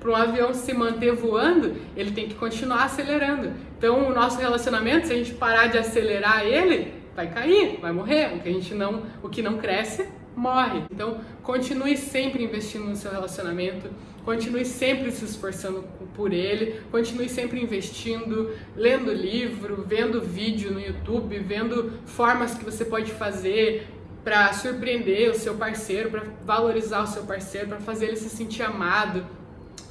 para um avião se manter voando, ele tem que continuar acelerando. Então, o nosso relacionamento, se a gente parar de acelerar ele, vai cair, vai morrer. O que a gente não, o que não cresce, morre. Então, continue sempre investindo no seu relacionamento, continue sempre se esforçando por ele, continue sempre investindo, lendo livro, vendo vídeo no YouTube, vendo formas que você pode fazer para surpreender o seu parceiro, para valorizar o seu parceiro, para fazer ele se sentir amado,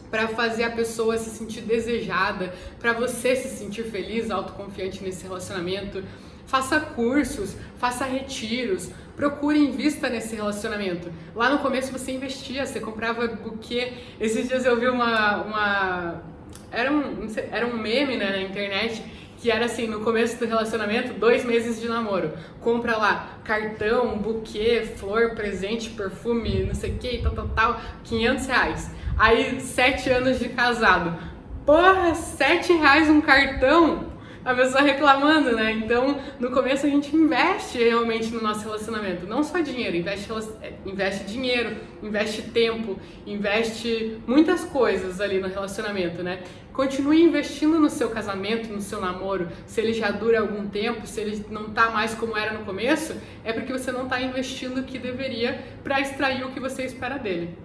para fazer a pessoa se sentir desejada, para você se sentir feliz, autoconfiante nesse relacionamento. Faça cursos, faça retiros, procure invista nesse relacionamento. Lá no começo você investia, você comprava buquê. Esses dias eu vi uma. uma era, um, era um meme né, na internet que era assim, no começo do relacionamento, dois meses de namoro. Compra lá cartão, buquê, flor, presente, perfume, não sei o que, tal, tal, tal, 500 reais. Aí, sete anos de casado. Porra, sete reais um cartão? a pessoa reclamando, né? Então, no começo a gente investe realmente no nosso relacionamento, não só dinheiro, investe, investe dinheiro, investe tempo, investe muitas coisas ali no relacionamento, né? Continue investindo no seu casamento, no seu namoro. Se ele já dura algum tempo, se ele não tá mais como era no começo, é porque você não está investindo o que deveria para extrair o que você espera dele.